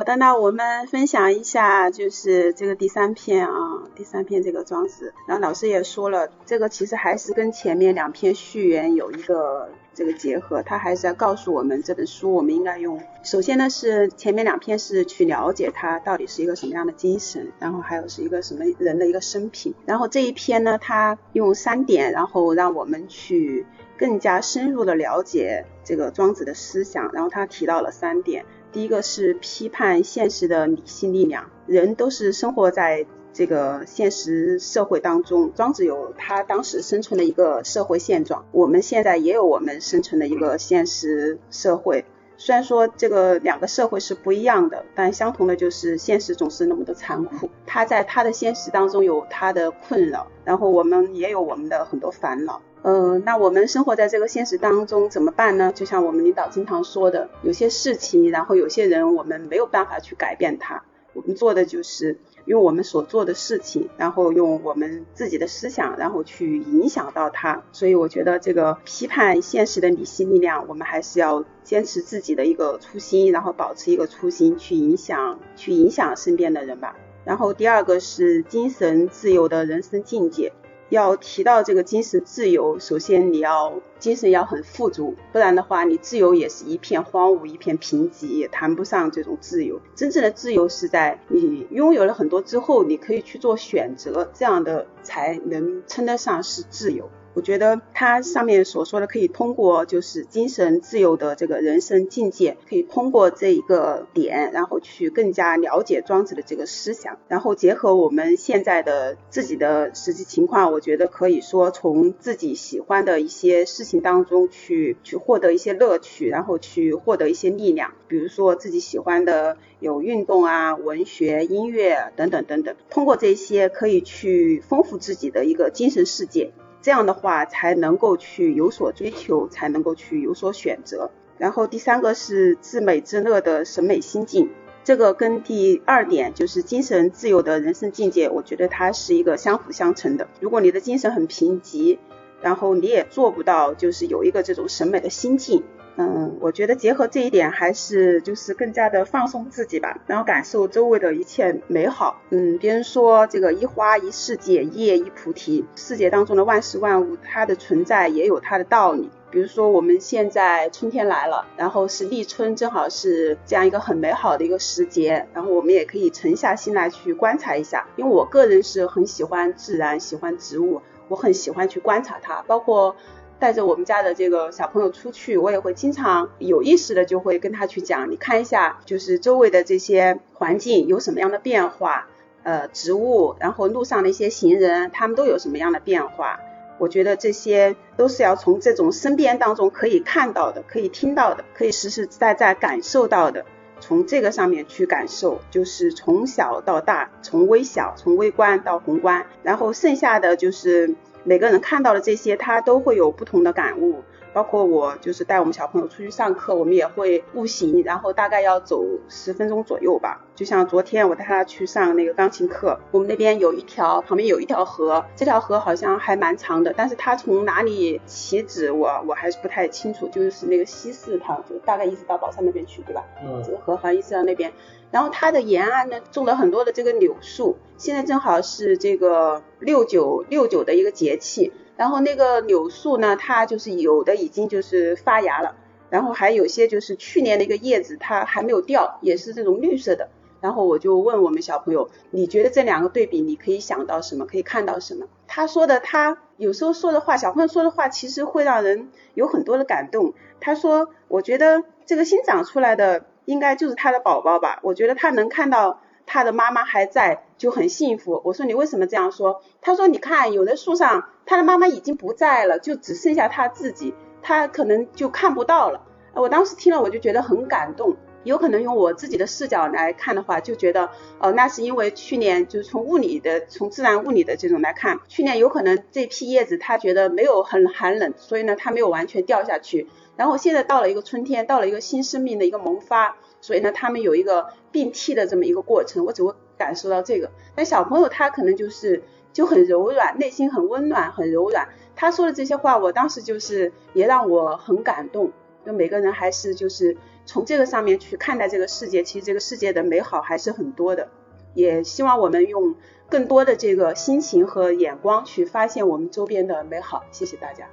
好的，那我们分享一下，就是这个第三篇啊，第三篇这个庄子。然后老师也说了，这个其实还是跟前面两篇序言有一个这个结合，他还是要告诉我们这本书我们应该用。首先呢是前面两篇是去了解他到底是一个什么样的精神，然后还有是一个什么人的一个生平。然后这一篇呢，他用三点，然后让我们去更加深入的了解这个庄子的思想。然后他提到了三点。第一个是批判现实的理性力量，人都是生活在这个现实社会当中。庄子有他当时生存的一个社会现状，我们现在也有我们生存的一个现实社会。虽然说这个两个社会是不一样的，但相同的就是现实总是那么的残酷。他在他的现实当中有他的困扰，然后我们也有我们的很多烦恼。呃，那我们生活在这个现实当中怎么办呢？就像我们领导经常说的，有些事情，然后有些人，我们没有办法去改变他。我们做的就是用我们所做的事情，然后用我们自己的思想，然后去影响到他。所以我觉得这个批判现实的理性力量，我们还是要坚持自己的一个初心，然后保持一个初心去影响，去影响身边的人吧。然后第二个是精神自由的人生境界。要提到这个精神自由，首先你要精神要很富足，不然的话，你自由也是一片荒芜，一片贫瘠，也谈不上这种自由。真正的自由是在你拥有了很多之后，你可以去做选择，这样的才能称得上是自由。我觉得他上面所说的可以通过就是精神自由的这个人生境界，可以通过这一个点，然后去更加了解庄子的这个思想，然后结合我们现在的自己的实际情况，我觉得可以说从自己喜欢的一些事情当中去去获得一些乐趣，然后去获得一些力量，比如说自己喜欢的有运动啊、文学、音乐等等等等，通过这些可以去丰富自己的一个精神世界。这样的话才能够去有所追求，才能够去有所选择。然后第三个是自美自乐的审美心境，这个跟第二点就是精神自由的人生境界，我觉得它是一个相辅相成的。如果你的精神很贫瘠，然后你也做不到就是有一个这种审美的心境。嗯，我觉得结合这一点，还是就是更加的放松自己吧，然后感受周围的一切美好。嗯，别人说这个一花一世界，一叶一菩提，世界当中的万事万物，它的存在也有它的道理。比如说我们现在春天来了，然后是立春，正好是这样一个很美好的一个时节，然后我们也可以沉下心来去观察一下。因为我个人是很喜欢自然，喜欢植物，我很喜欢去观察它，包括。带着我们家的这个小朋友出去，我也会经常有意识的就会跟他去讲，你看一下，就是周围的这些环境有什么样的变化，呃，植物，然后路上的一些行人，他们都有什么样的变化。我觉得这些都是要从这种身边当中可以看到的，可以听到的，可以实实在在感受到的，从这个上面去感受，就是从小到大，从微小，从微观到宏观，然后剩下的就是。每个人看到的这些，他都会有不同的感悟。包括我，就是带我们小朋友出去上课，我们也会步行，然后大概要走十分钟左右吧。就像昨天我带他去上那个钢琴课，我们那边有一条，旁边有一条河，这条河好像还蛮长的，但是它从哪里起止，我我还是不太清楚。就是那个西四塘，就大概一直到宝山那边去，对吧？嗯。这个河好像一直到那边。然后它的沿岸呢，种了很多的这个柳树。现在正好是这个六九六九的一个节气，然后那个柳树呢，它就是有的已经就是发芽了，然后还有些就是去年的一个叶子它还没有掉，也是这种绿色的。然后我就问我们小朋友，你觉得这两个对比，你可以想到什么？可以看到什么？他说的，他有时候说的话，小朋友说的话，其实会让人有很多的感动。他说，我觉得这个新长出来的。应该就是他的宝宝吧，我觉得他能看到他的妈妈还在就很幸福。我说你为什么这样说？他说你看有的树上他的妈妈已经不在了，就只剩下他自己，他可能就看不到了。我当时听了我就觉得很感动。有可能用我自己的视角来看的话，就觉得呃那是因为去年就是从物理的从自然物理的这种来看，去年有可能这批叶子它觉得没有很寒冷，所以呢它没有完全掉下去。然后现在到了一个春天，到了一个新生命的一个萌发，所以呢，他们有一个并替的这么一个过程，我只会感受到这个。但小朋友他可能就是就很柔软，内心很温暖，很柔软。他说的这些话，我当时就是也让我很感动。就每个人还是就是从这个上面去看待这个世界，其实这个世界的美好还是很多的。也希望我们用更多的这个心情和眼光去发现我们周边的美好。谢谢大家。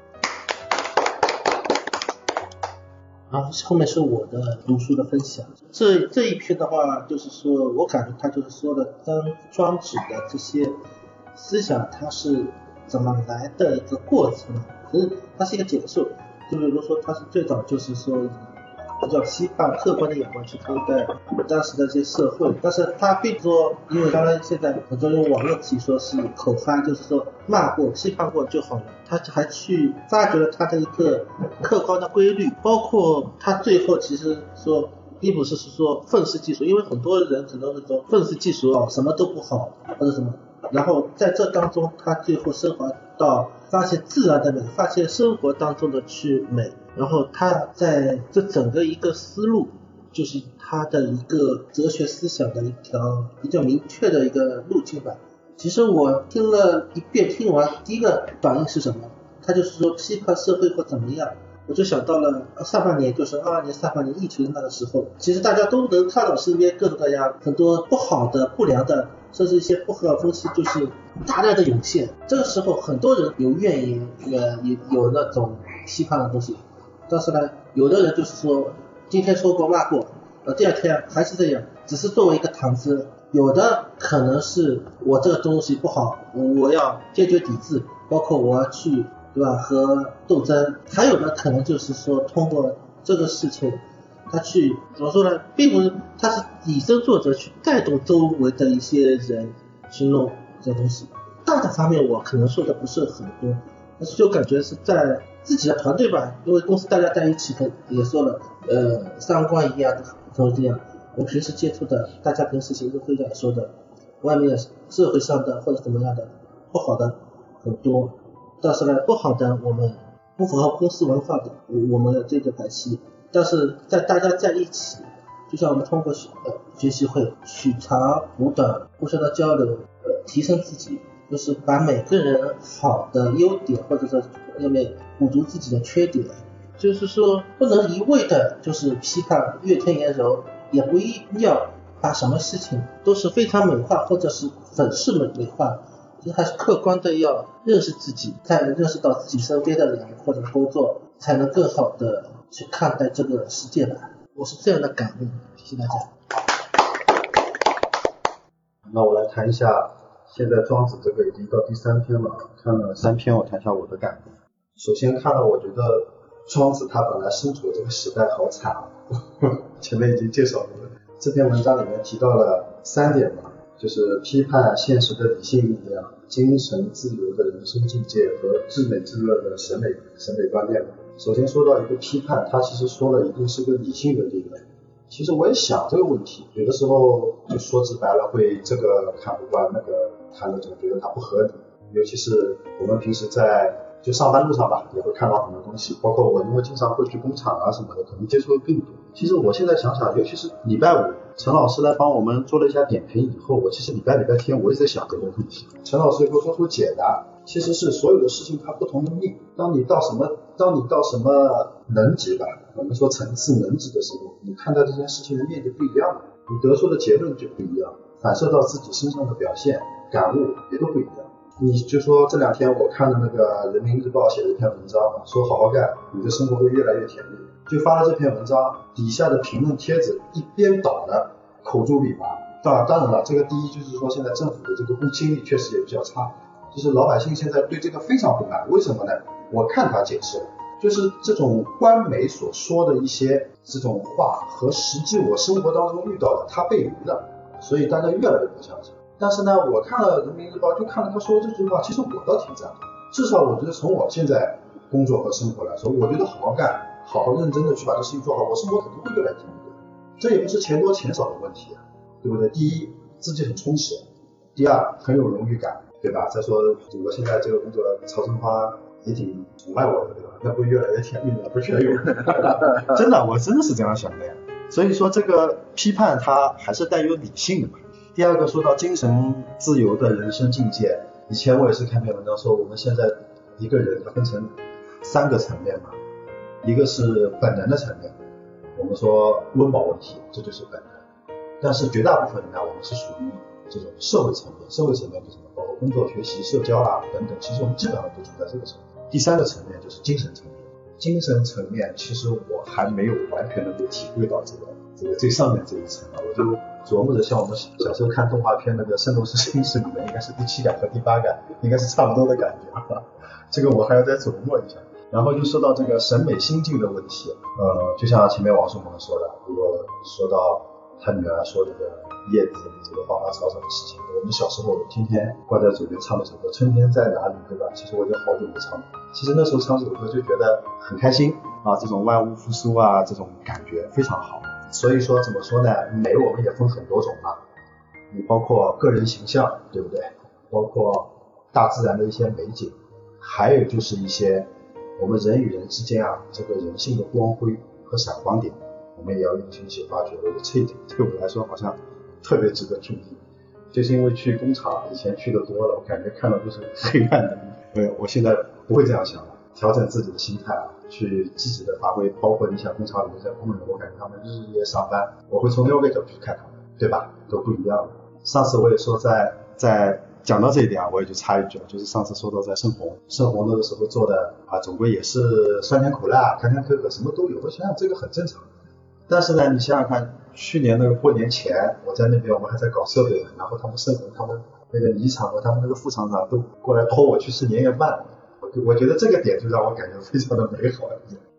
啊，后面是我的读书的分享。这这一篇的话，就是说我感觉他就是说的当庄子的这些思想，它是怎么来的一个过程。其实它是一个简述，就比如说它是最早就是说。比较批判、客观的眼光去看待当时的这些社会，但是他并不说，因为当然现在很多用网络体说是口嗨，就是说骂过、批判过就好了，他还去发掘了他的一个客观的规律，包括他最后其实说，并不是是说愤世嫉俗，因为很多人可能会说愤世嫉俗哦，什么都不好或者什么，然后在这当中他最后升华到发现自然的美，发现生活当中的去美。然后他在这整个一个思路，就是他的一个哲学思想的一条比较明确的一个路径吧。其实我听了一遍，听完第一个反应是什么？他就是说批判社会或怎么样，我就想到了上半年，就是二二年上半年疫情那个时候，其实大家都能看到身边各种各样很多不好的、不良的，甚至一些不合风气，就是大量的涌现。这个时候，很多人有怨言，呃，有有那种批判的东西。但是呢，有的人就是说，今天说过骂过，呃，第二天还是这样，只是作为一个谈资。有的可能是我这个东西不好，我要坚决抵制，包括我要去，对吧？和斗争。还有的可能就是说，通过这个事情，他去怎么说呢？并不是他是以身作则去带动周围的一些人去弄这东西。大的方面我可能说的不是很多，但是就感觉是在。自己的团队吧，因为公司大家在一起，的，也说了，呃，三观一样的，都是这样。我平时接触的，大家平时行政会上说的，外面社会上的或者怎么样的不好的很多，但是呢，不好的我们不符合公司文化的，我们的这个排期。但是在大家在一起，就像我们通过学呃学习会取长补短，互相的交流，呃，提升自己。就是把每个人好的优点，或者说要面补足自己的缺点，就是说不能一味的就是批判怨天尤人，也不一定要把什么事情都是非常美化或者是粉饰美美化，就还是客观的要认识自己，才能认识到自己身边的人或者工作，才能更好的去看待这个世界吧。我是这样的感悟，谢谢大家。那我来谈一下。现在庄子这个已经到第三篇了，看了三篇，我谈一下我的感悟。首先看到，我觉得庄子他本来身处的这个时代好惨啊，前面已经介绍过了。这篇文章里面提到了三点嘛，就是批判现实的理性力量、精神自由的人生境界和至美至乐的审美审美观念。首先说到一个批判，他其实说了一定是个理性的力量。其实我也想这个问题，有的时候就说直白了，会这个看不惯，那个看着总觉得它不合理。尤其是我们平时在就上班路上吧，也会看到很多东西，包括我因为经常会去工厂啊什么的，可能接触的更多。其实我现在想想，尤其是礼拜五，陈老师来帮我们做了一下点评以后，我其实礼拜礼拜天我也在想这个问题。陈老师给我做出解答，其实是所有的事情它不同的命。当你到什么，当你到什么能级吧。我们说层次能级的时候，你看待这件事情的面就不一样了，你得出的结论就不一样，反射到自己身上的表现、感悟也都不一样。你就说这两天我看的那个人民日报写的一篇文章，说好好干，你的生活会越来越甜蜜。就发了这篇文章，底下的评论帖子一边倒的口诛笔伐。当当然了，这个第一就是说现在政府的这个公信力确实也比较差，就是老百姓现在对这个非常不满。为什么呢？我看他解释了。就是这种官媒所说的一些这种话和实际我生活当中遇到的，他背离了，所以大家越来越不相信。但是呢，我看了人民日报，就看了他说这句话，其实我倒挺赞同。至少我觉得从我现在工作和生活来说，我觉得好好干，好好认真的去把这事情做好，我生活肯定会越来越甜蜜。这也不是钱多钱少的问题啊，对不对？第一，自己很充实；第二，很有荣誉感，对吧？再说我现在这个工作，曹春花也挺崇拜我的，对吧？那会越来越甜蜜了，不是有？真的，我真的是这样想的呀。所以说这个批判它还是带有理性的嘛。第二个说到精神自由的人生境界，以前我也是看篇文章说，我们现在一个人他分成三个层面嘛，一个是本能的层面，我们说温饱问题，这就是本能。但是绝大部分人呢，我们是属于这种社会层面，社会层面就是包括工作、学习、社交啊等等，其实我们基本上都处在这个层面。第三个层面就是精神层面，精神层面其实我还没有完全能够体会到这个这个最上面这一层啊，我就琢磨着像我们小时候看动画片那个《圣斗士星矢》里面，应该是第七感和第八感，应该是差不多的感觉，这个我还要再琢磨一下。然后就说到这个审美心境的问题，呃，就像前面王叔鹏说的，如果说到他女儿说这个叶子这个花花草草的事情，我们小时候天天挂在嘴边唱的首歌《春天在哪里》，对吧？其实我已经好久没唱了。其实那时候唱这首歌就觉得很开心啊，这种万物复苏啊，这种感觉非常好。所以说怎么说呢？美我们也分很多种嘛，你包括个人形象，对不对？包括大自然的一些美景，还有就是一些。我们人与人之间啊，这个人性的光辉和闪光点，我们也要用心去发掘。我觉得这一点对我来说好像特别值得注意，就是因为去工厂以前去的多了，我感觉看到都是黑暗的。对，我现在不会这样想了，调整自己的心态啊，去积极的发挥。包括你想工厂里面这些工人，我感觉他们日日夜上班，我会从另外一个角度去看他们，对吧？都不一样。上次我也说在在。讲到这一点啊，我也就插一句，就是上次说到在盛虹，盛虹那个时候做的啊，总归也是酸甜苦辣、坎坎坷坷，什么都有。我想想这个很正常。但是呢，你想想看，去年那个过年前，我在那边，我们还在搞设备，然后他们盛虹他们那个李厂和他们那个副厂长都过来托我去吃年夜饭，我觉得这个点就让我感觉非常的美好。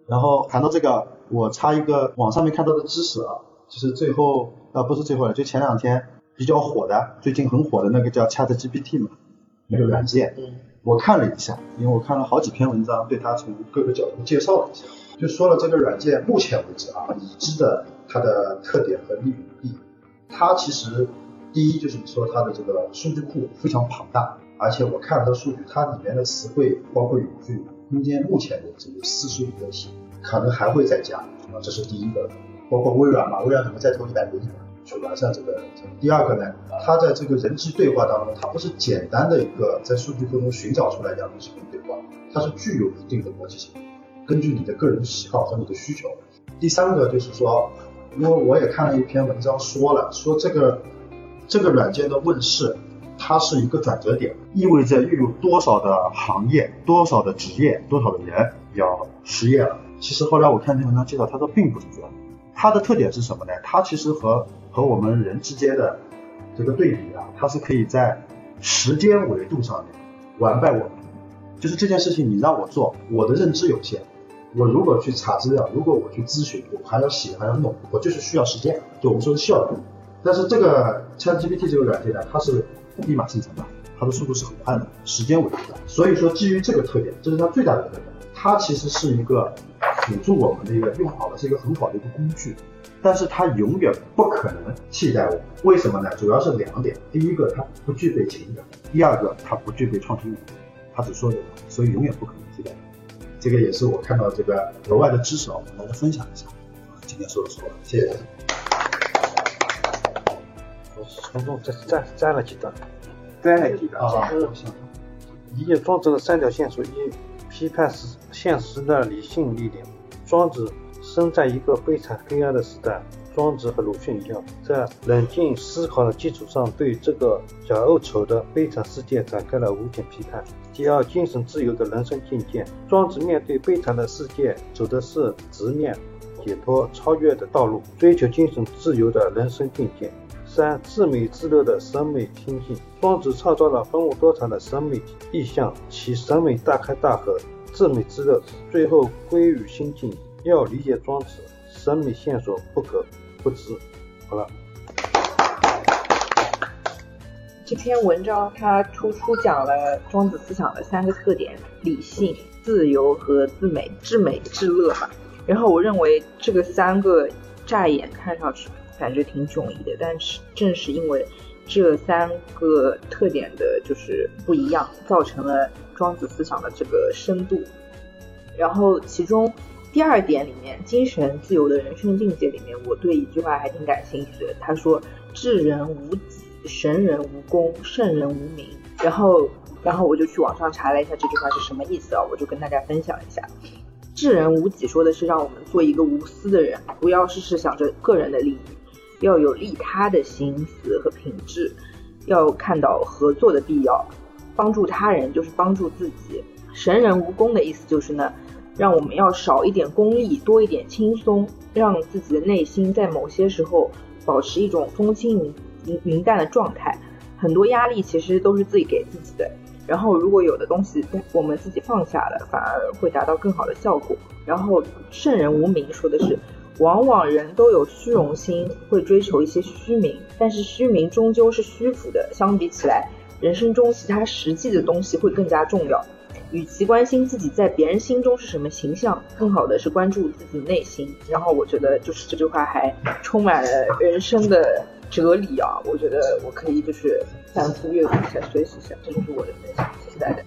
然后谈到这个，我插一个网上面看到的知识啊，就是最后啊不是最后了，就前两天。比较火的，最近很火的那个叫 Chat GPT 嘛，那个软件，嗯我看了一下，因为我看了好几篇文章，对它从各个角度介绍了一下，就说了这个软件目前为止啊，已知的它的特点和利与弊。它其实第一就是说它的这个数据库非常庞大，而且我看了它数据，它里面的词汇包括语句空间，目前为止有四十五个 T，可能还会再加啊，这是第一个。包括微软嘛，微软可能再投一百个亿。去完善这个。第二个呢，它在这个人机对话当中，它不是简单的一个在数据库中寻找出来两种视频对话，它是具有一定的逻辑性，根据你的个人喜好和你的需求。第三个就是说，因为我也看了一篇文章说了，说这个这个软件的问世，它是一个转折点，意味着又有多少的行业、多少的职业、多少的人要失业了。其实后来我看那文章介绍，他说并不是这样。它的特点是什么呢？它其实和和我们人之间的这个对比啊，它是可以在时间维度上面完败我们。就是这件事情你让我做，我的认知有限，我如果去查资料，如果我去咨询，我还要写还要弄，我就是需要时间，就我们说的效率。但是这个 ChatGPT 这个软件呢，它是立马生成的，它的速度是很快的，时间维度的。所以说基于这个特点，这是它最大的特点，它其实是一个辅助我们的一个用好的，是一个很好的一个工具。但是它永远不可能替代我们，为什么呢？主要是两点，第一个它不具备情感，第二个它不具备创新能力，它只说有，所以永远不可能替代。这个也是我看到这个额外的知识啊，我们来分享一下。今天说的说了，谢谢大家。我从中摘摘摘了几段，摘了几段啊。理解庄子的三条线索：一、批判实现实的理性力量。庄子。生在一个悲惨黑暗的时代，庄子和鲁迅一样，在冷静思考的基础上，对这个假恶丑的悲惨世界展开了无限批判。第二，精神自由的人生境界，庄子面对悲惨的世界，走的是直面、解脱、超越的道路，追求精神自由的人生境界。三，自美自乐的审美心境，庄子创造了丰富多彩的审美意象，其审美大开大合，自美自乐，最后归于心境。要理解庄子，审美线索不可不知。好了，这篇文章它突出讲了庄子思想的三个特点：理性、自由和自美、至美至乐吧。然后我认为这个三个乍眼看上去感觉挺迥异的，但是正是因为这三个特点的就是不一样，造成了庄子思想的这个深度。然后其中。第二点里面，精神自由的人生境界里面，我对一句话还挺感兴趣的。他说：“智人无己，神人无功，圣人无名。”然后，然后我就去网上查了一下这句话是什么意思啊？我就跟大家分享一下。智人无己说的是让我们做一个无私的人，不要事事想着个人的利益，要有利他的心思和品质，要看到合作的必要，帮助他人就是帮助自己。神人无功的意思就是呢，让我们要少一点功利，多一点轻松，让自己的内心在某些时候保持一种风轻云云云淡的状态。很多压力其实都是自己给自己的。然后，如果有的东西我们自己放下了，反而会达到更好的效果。然后，圣人无名说的是，往往人都有虚荣心，会追求一些虚名，但是虚名终究是虚浮的。相比起来，人生中其他实际的东西会更加重要。与其关心自己在别人心中是什么形象，更好的是关注自己内心。然后，我觉得就是这句话还充满了人生的。哲理啊，我觉得我可以就是反复阅读一下，学习一下，这就是我的分享，谢谢大家。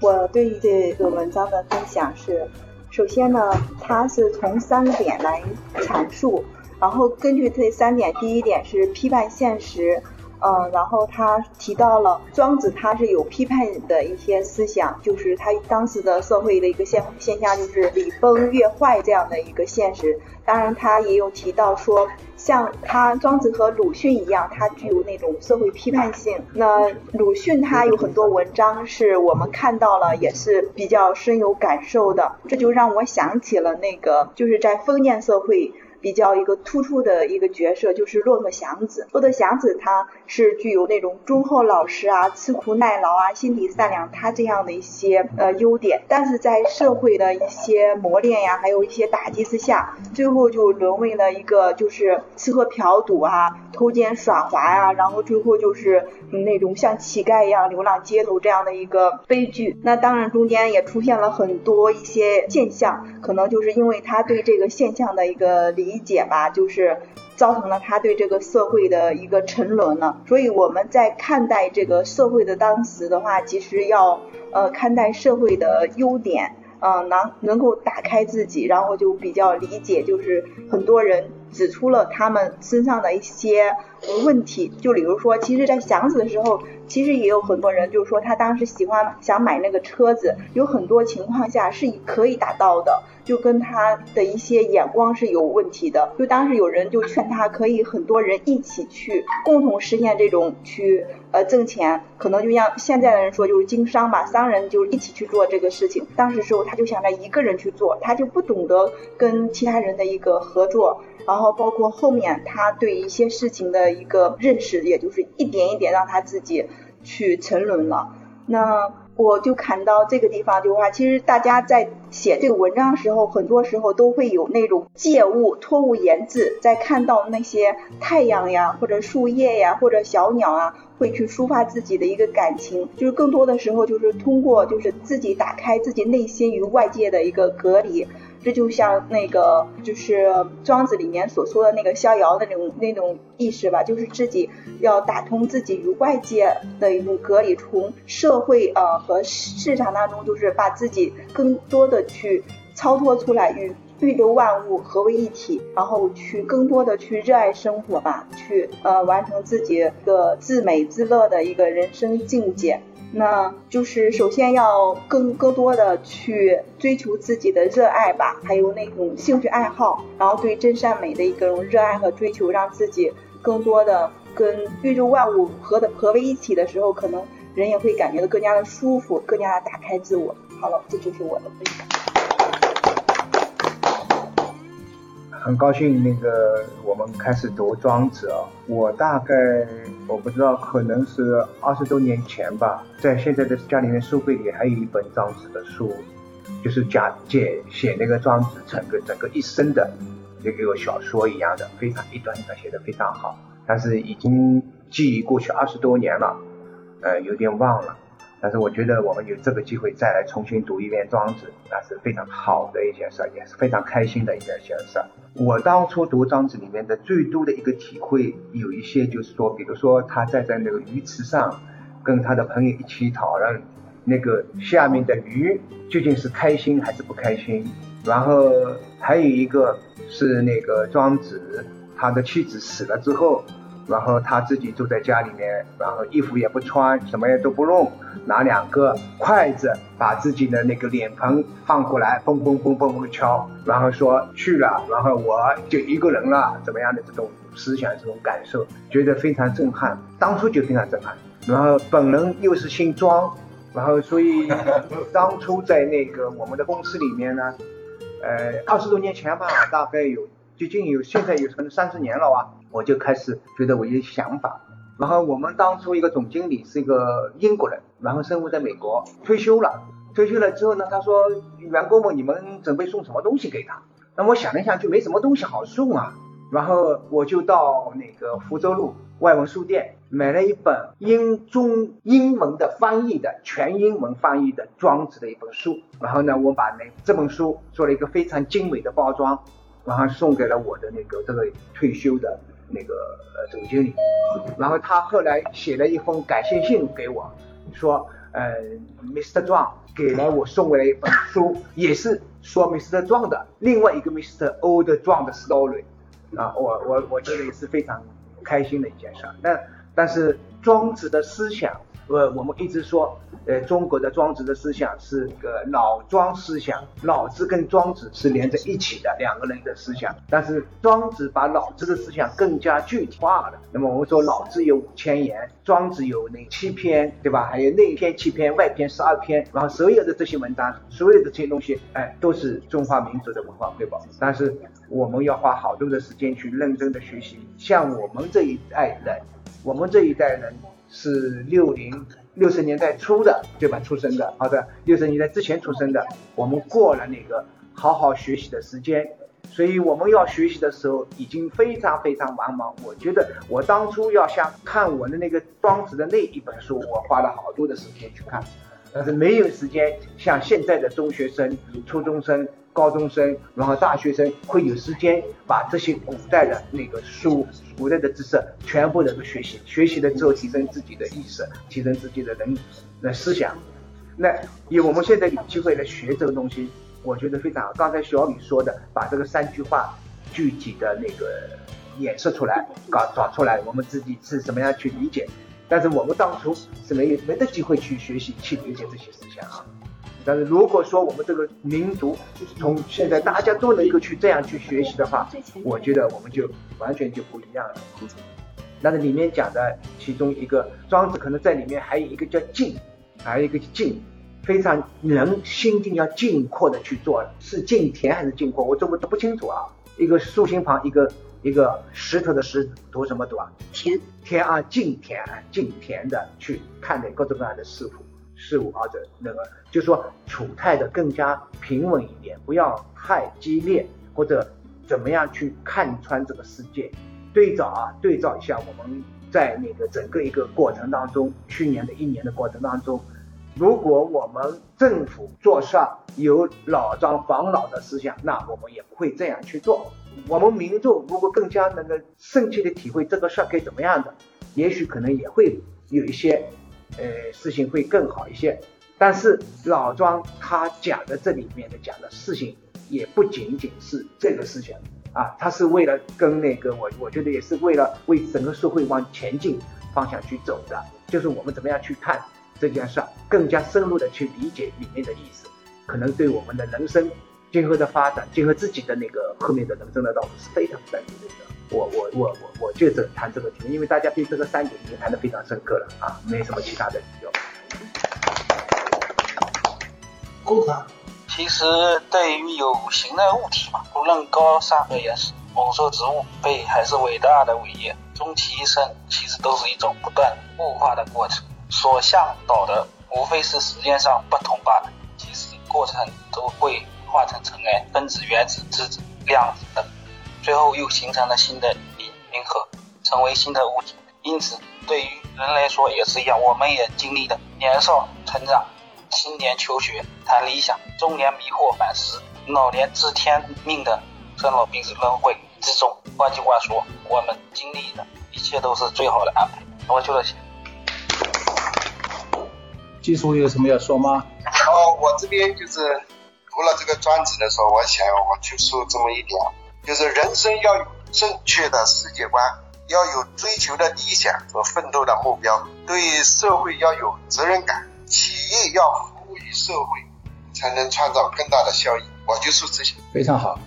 我对于这个文章的分享是，首先呢，它是从三个点来阐述，然后根据这三点，第一点是批判现实。嗯，然后他提到了庄子，他是有批判的一些思想，就是他当时的社会的一个现现象，就是礼崩乐坏这样的一个现实。当然，他也有提到说，像他庄子和鲁迅一样，他具有那种社会批判性。那鲁迅他有很多文章是我们看到了，也是比较深有感受的。这就让我想起了那个，就是在封建社会。比较一个突出的一个角色就是骆驼祥子。骆驼祥子他是具有那种忠厚老实啊、吃苦耐劳啊、心地善良，他这样的一些呃优点。但是在社会的一些磨练呀，还有一些打击之下，最后就沦为了一个就是吃喝嫖赌啊、偷奸耍滑呀，然后最后就是那种像乞丐一样流浪街头这样的一个悲剧。那当然中间也出现了很多一些现象，可能就是因为他对这个现象的一个理。理解吧，就是造成了他对这个社会的一个沉沦了。所以我们在看待这个社会的当时的话，其实要呃看待社会的优点，呃，能能够打开自己，然后就比较理解，就是很多人指出了他们身上的一些问题。就比如说，其实，在祥子的时候，其实也有很多人就是说他当时喜欢想买那个车子，有很多情况下是可以达到的。就跟他的一些眼光是有问题的，就当时有人就劝他可以很多人一起去共同实现这种去呃挣钱，可能就像现在的人说就是经商吧，商人就一起去做这个事情。当时时候他就想着一个人去做，他就不懂得跟其他人的一个合作，然后包括后面他对一些事情的一个认识，也就是一点一点让他自己去沉沦了。那。我就看到这个地方，就话其实大家在写这个文章的时候，很多时候都会有那种借物托物言志，在看到那些太阳呀，或者树叶呀，或者小鸟啊，会去抒发自己的一个感情，就是更多的时候就是通过就是自己打开自己内心与外界的一个隔离。这就像那个，就是庄子里面所说的那个逍遥的那种那种意识吧，就是自己要打通自己与外界的一种隔离，从社会呃和市场当中，就是把自己更多的去超脱出来，与宇宙万物合为一体，然后去更多的去热爱生活吧，去呃完成自己的自美自乐的一个人生境界。那就是首先要更更多的去追求自己的热爱吧，还有那种兴趣爱好，然后对真善美的一个热爱和追求，让自己更多的跟宇宙万物合的合为一体的时候，可能人也会感觉到更加的舒服，更加的打开自我。好了，这就是我的分享。很高兴那个我们开始读庄子啊，我大概我不知道，可能是二十多年前吧，在现在的家里面书柜里还有一本庄子的书，就是讲解写那个庄子整个整个一生的这个小说一样的，非常一段一段写的非常好，但是已经记忆过去二十多年了，呃，有点忘了。但是我觉得我们有这个机会再来重新读一遍庄子，那是非常好的一件事，也是非常开心的一件事。我当初读庄子里面的最多的一个体会，有一些就是说，比如说他站在那个鱼池上，跟他的朋友一起讨论那个下面的鱼究竟是开心还是不开心。然后还有一个是那个庄子他的妻子死了之后，然后他自己坐在家里面，然后衣服也不穿，什么也都不弄，拿两个筷子把自己的那个脸盆放过来，嘣嘣嘣嘣嘣敲，然后说去了，然后我就一个人了，怎么样的这种思想、这种感受，觉得非常震撼，当初就非常震撼。然后本人又是姓庄，然后所以 当初在那个我们的公司里面呢，呃，二十多年前吧，大概有接近有现在有可能三十年了啊，我就开始觉得我有想法。然后我们当初一个总经理是一个英国人，然后生活在美国，退休了。退休了之后呢，他说员工们你们准备送什么东西给他？那我想了想，就没什么东西好送啊。然后我就到那个福州路外文书店买了一本英中英文的翻译的全英文翻译的庄子的一本书。然后呢，我把那这本书做了一个非常精美的包装，然后送给了我的那个这个退休的那个总经理。然后他后来写了一封感谢信给我，说呃，Mr. zhang 给了我送过来一本书，也是说 Mr. zhang 的另外一个 Mr. Old zhang 的 story。啊，我我我觉得也是非常开心的一件事。那但是庄子的思想，呃，我们一直说，呃，中国的庄子的思想是个老庄思想，老子跟庄子是连在一起的两个人的思想。但是庄子把老子的思想更加具体化了。那么我们说老子有五千言，庄子有那七篇，对吧？还有内篇七篇，外篇十二篇，然后所有的这些文章，所有的这些东西，哎，都是中华民族的文化瑰宝。但是我们要花好多的时间去认真的学习。像我们这一代人，我们这一代人是六零六十年代初的，对吧？出生的，好的，六十年代之前出生的，我们过了那个好好学习的时间，所以我们要学习的时候已经非常非常茫茫。我觉得我当初要想看我的那个庄子的那一本书，我花了好多的时间去看，但是没有时间像现在的中学生、初中生。高中生，然后大学生会有时间把这些古代的那个书、古代的知识全部能够学习，学习了之后提升自己的意识，提升自己的人的思想。那以我们现在有机会来学这个东西，我觉得非常好。刚才小李说的，把这个三句话具体的那个演示出来，搞找出来，我们自己是怎么样去理解。但是我们当初是没有没得机会去学习、去理解这些思想啊。但是如果说我们这个民族从现在大家都能够去这样去学习的话，我觉得我们就完全就不一样了。但是里面讲的其中一个庄子可能在里面还有一个叫静，还有一个静，非常人心境要静阔的去做，是静田还是静阔，我这么都不清楚啊。一个竖心旁，一个一个石头的石，读什么读啊？田田啊，静田静田的去看待各种各样的事物。事物或者那个，就说处态的更加平稳一点，不要太激烈，或者怎么样去看穿这个世界。对照啊，对照一下我们在那个整个一个过程当中，去年的一年的过程当中，如果我们政府做事有老张防老的思想，那我们也不会这样去做。我们民众如果更加能够深切的体会这个事儿该怎么样的，也许可能也会有一些。呃，事情会更好一些，但是老庄他讲的这里面的讲的事情，也不仅仅是这个事情啊，他是为了跟那个我，我觉得也是为了为整个社会往前进方向去走的，就是我们怎么样去看这件事，更加深入的去理解里面的意思，可能对我们的人生今后的发展，今后自己的那个后面的人生的道路是非常非常有用的。我我我我我就只谈这个题目，因为大家对这个三点已经谈得非常深刻了啊，没什么其他的理由。工厂其实对于有形的物体嘛，无论高山和岩石、猛兽、植物，被还是伟大的伟业，终其一生其实都是一种不断物化的过程。所向导的无非是时间上不同罢了，其实过程都会化成尘埃、分子、原子、质子、量子等。最后又形成了新的银银河，成为新的物体。因此，对于人来说也是一样，我们也经历了年少成长、青年求学、谈理想、中年迷惑反思、老年知天命的生老病死轮回之中。换句话说，我们经历的一切都是最好的安排。我就这些。技术有什么要说吗？哦，我这边就是读了这个专辑的时候，我想我就说这么一点。就是人生要有正确的世界观，要有追求的理想和奋斗的目标，对社会要有责任感，企业要服务于社会，才能创造更大的效益。我就说这些。非常好。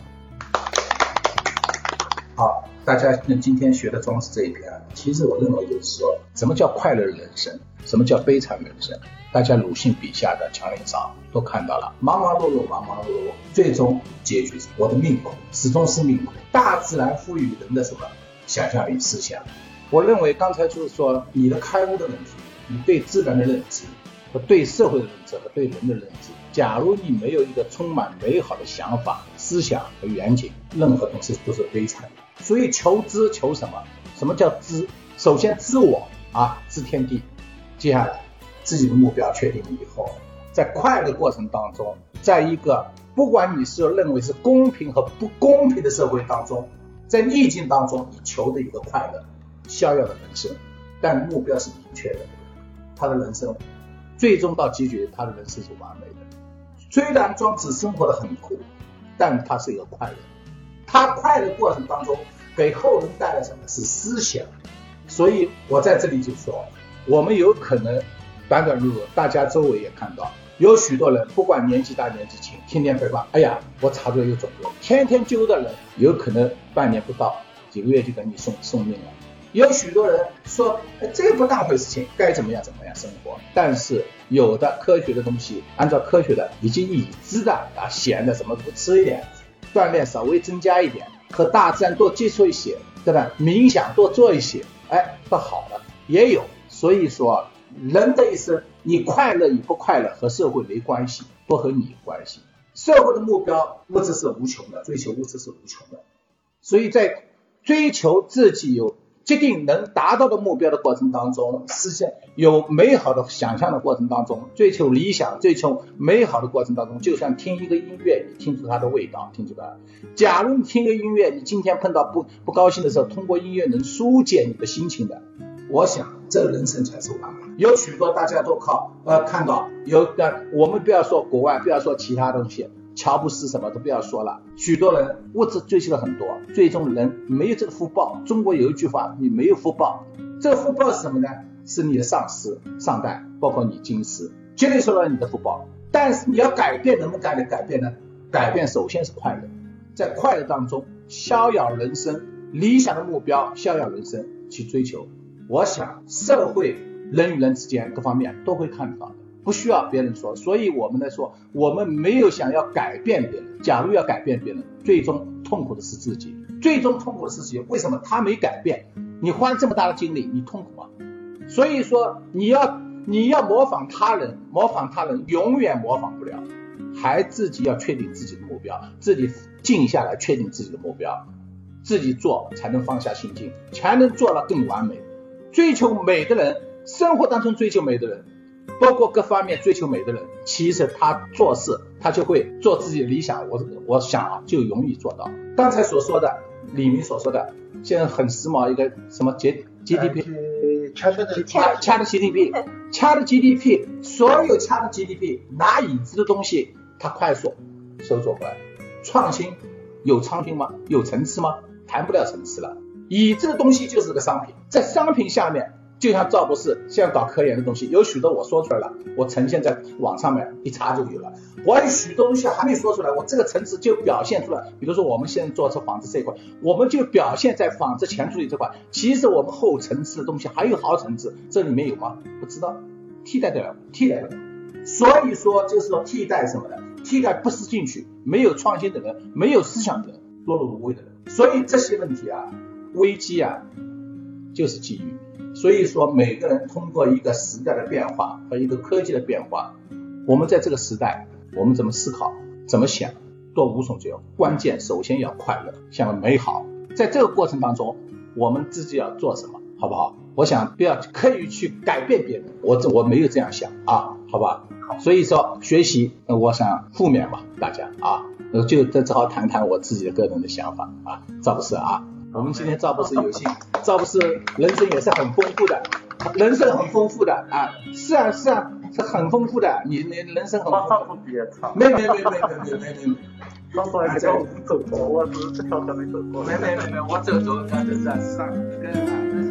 好，大家那今天学的庄子这一篇啊，其实我认为就是说，什么叫快乐人生，什么叫悲惨人生，大家鲁迅笔下的墙林上都看到了，忙忙碌碌，忙忙碌碌，最终结局是我的命苦，始终是命苦。大自然赋予人的什么想象力、思想？我认为刚才就是说你的开悟的问题，你对自然的认知和对社会的认知和对人的认知，假如你没有一个充满美好的想法、思想和远景，任何东西都是悲惨的。所以求知求什么？什么叫知？首先知我啊，知天地。接下来自己的目标确定了以后，在快乐过程当中，在一个不管你是认为是公平和不公平的社会当中，在逆境当中，你求的一个快乐、逍遥的人生，但目标是明确的，他的人生最终到结局，他的人生是完美的。虽然庄子生活的很苦，但他是一个快乐。他快乐过程当中给后人带来什么是思想，所以我在这里就说，我们有可能短短路，大家周围也看到有许多人，不管年纪大年纪轻，天天被骂，哎呀，我肠子有肿瘤，天天揪的人，有可能半年不到，几个月就给你送送命了。有许多人说，这不当回事情，该怎么样怎么样生活。但是有的科学的东西，按照科学的已经已知的啊，咸的什么不吃一点。锻炼稍微增加一点，和大自然多接触一些，对吧？冥想多做一些，哎，都好了。也有，所以说人的一生，你快乐与不快乐和社会没关系，不和你有关系。社会的目标物质是无穷的，追求物质是无穷的，所以在追求自己有。决定能达到的目标的过程当中，实现有美好的想象的过程当中，追求理想、追求美好的过程当中，就像听一个音乐，你听出它的味道，听出来。假如你听个音乐，你今天碰到不不高兴的时候，通过音乐能疏解你的心情的，我想这人生才是完美。有许多大家都靠呃看到有的，我们不要说国外，不要说其他东西。乔布斯什么都不要说了，许多人物质追求了很多，最终人没有这个福报。中国有一句话，你没有福报，这个福报是什么呢？是你的上司、上代，包括你今世，绝对受到你的福报。但是你要改变，能不能改变？改变呢？改变首先是快乐，在快乐当中逍遥人生，理想的目标，逍遥人生去追求。我想社会人与人之间各方面都会看到的。不需要别人说，所以我们来说，我们没有想要改变别人。假如要改变别人，最终痛苦的是自己，最终痛苦的是自己。为什么他没改变？你花这么大的精力，你痛苦吗？所以说，你要你要模仿他人，模仿他人永远模仿不了，还自己要确定自己的目标，自己静下来确定自己的目标，自己做才能放下心境，才能做到更完美。追求美的人，生活当中追求美的人。包括各方面追求美的人，其实他做事他就会做自己的理想。我我想啊，就容易做到。刚才所说的李明所说的，现在很时髦一个什么 G G D P，掐的 G D P，掐的 G D P，所有掐的 G D P 拿已知的东西，它快速收缩回来。创新有创新吗？有层次吗？谈不了层次了。已知的东西就是个商品，在商品下面。就像赵博士现在搞科研的东西，有许多我说出来了，我呈现在网上面一查就有了。我有许多东西还没说出来，我这个层次就表现出来。比如说我们现在做这纺织这一块，我们就表现在纺织前处理这块。其实我们后层次的东西还有好层次，这里面有吗？不知道，替代掉了，替代了。所以说就是说替代什么的，替代不思进取、没有创新的人、没有思想的人、碌碌无为的人。所以这些问题啊，危机啊，就是机遇。所以说，每个人通过一个时代的变化和一个科技的变化，我们在这个时代，我们怎么思考、怎么想，都无从决。关键首先要快乐，想要美好。在这个过程当中，我们自己要做什么，好不好？我想不要刻意去改变别人，我这我没有这样想啊，好吧？所以说学习，我想负面吧，大家啊，就这只好谈谈我自己的个人的想法啊，赵博士啊。我们今天赵博士有幸，赵博士人生也是很丰富的，人生很丰富的啊，是啊是啊，是很丰富的，你你人生很丰富。不别唱。没没没没没没没没。刚才还叫我走过，我只是这条还没走过。没没没没，我走走，那就是上跟。